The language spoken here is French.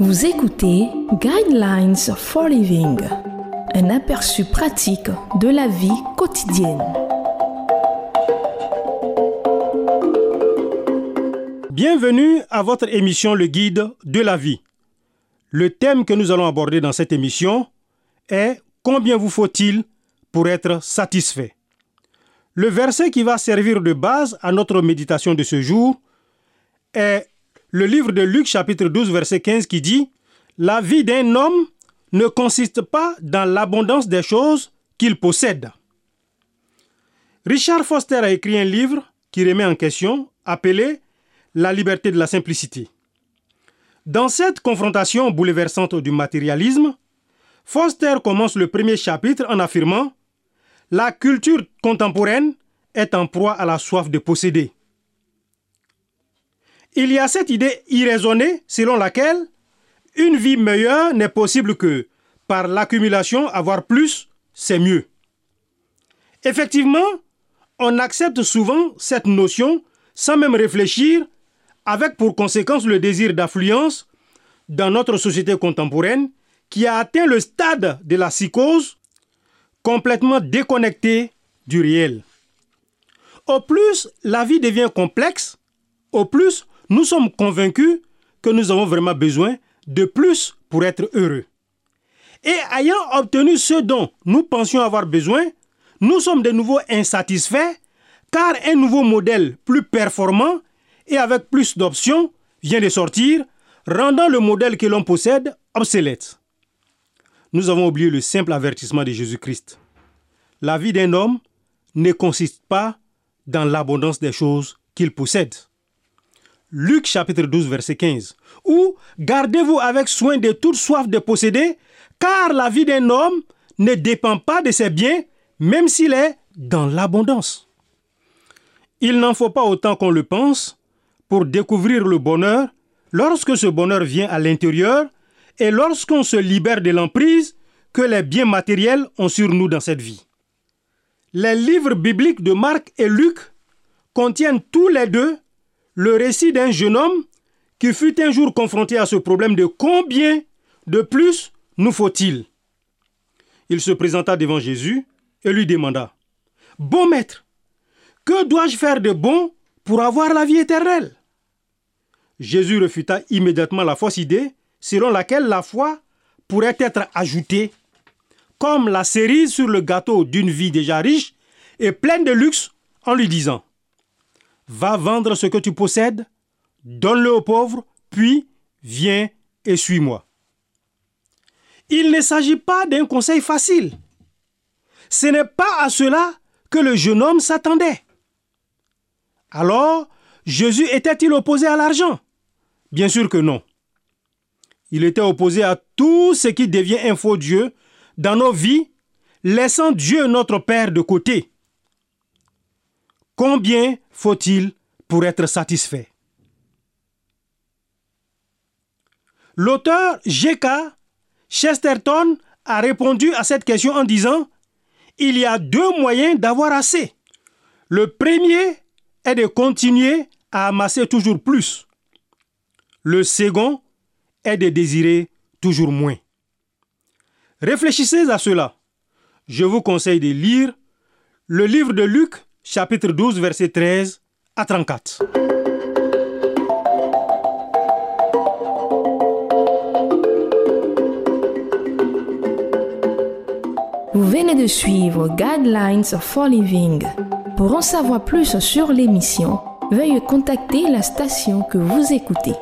Vous écoutez Guidelines for Living, un aperçu pratique de la vie quotidienne. Bienvenue à votre émission Le Guide de la vie. Le thème que nous allons aborder dans cette émission est Combien vous faut-il pour être satisfait? Le verset qui va servir de base à notre méditation de ce jour est le livre de Luc chapitre 12 verset 15 qui dit La vie d'un homme ne consiste pas dans l'abondance des choses qu'il possède. Richard Foster a écrit un livre qui remet en question appelé La liberté de la simplicité. Dans cette confrontation bouleversante du matérialisme, Foster commence le premier chapitre en affirmant La culture contemporaine est en proie à la soif de posséder. Il y a cette idée irraisonnée selon laquelle une vie meilleure n'est possible que par l'accumulation, avoir plus, c'est mieux. Effectivement, on accepte souvent cette notion sans même réfléchir, avec pour conséquence le désir d'affluence dans notre société contemporaine qui a atteint le stade de la psychose complètement déconnectée du réel. Au plus la vie devient complexe, au plus nous sommes convaincus que nous avons vraiment besoin de plus pour être heureux. Et ayant obtenu ce dont nous pensions avoir besoin, nous sommes de nouveau insatisfaits car un nouveau modèle plus performant et avec plus d'options vient de sortir, rendant le modèle que l'on possède obsolète. Nous avons oublié le simple avertissement de Jésus-Christ. La vie d'un homme ne consiste pas dans l'abondance des choses qu'il possède. Luc chapitre 12 verset 15. Ou gardez-vous avec soin de toute soif de posséder, car la vie d'un homme ne dépend pas de ses biens, même s'il est dans l'abondance. Il n'en faut pas autant qu'on le pense pour découvrir le bonheur lorsque ce bonheur vient à l'intérieur et lorsqu'on se libère de l'emprise que les biens matériels ont sur nous dans cette vie. Les livres bibliques de Marc et Luc contiennent tous les deux le récit d'un jeune homme qui fut un jour confronté à ce problème de combien de plus nous faut-il? Il se présenta devant Jésus et lui demanda, Bon maître, que dois-je faire de bon pour avoir la vie éternelle? Jésus refuta immédiatement la fausse idée selon laquelle la foi pourrait être ajoutée comme la cerise sur le gâteau d'une vie déjà riche et pleine de luxe en lui disant Va vendre ce que tu possèdes, donne-le aux pauvres, puis viens et suis-moi. Il ne s'agit pas d'un conseil facile. Ce n'est pas à cela que le jeune homme s'attendait. Alors, Jésus était-il opposé à l'argent? Bien sûr que non. Il était opposé à tout ce qui devient un faux Dieu dans nos vies, laissant Dieu notre Père de côté. Combien faut-il pour être satisfait? L'auteur G.K. Chesterton a répondu à cette question en disant Il y a deux moyens d'avoir assez. Le premier est de continuer à amasser toujours plus. Le second est de désirer toujours moins. Réfléchissez à cela. Je vous conseille de lire le livre de Luc chapitre 12, verset 13 à 34. Vous venez de suivre Guidelines for Living. Pour en savoir plus sur l'émission, veuillez contacter la station que vous écoutez.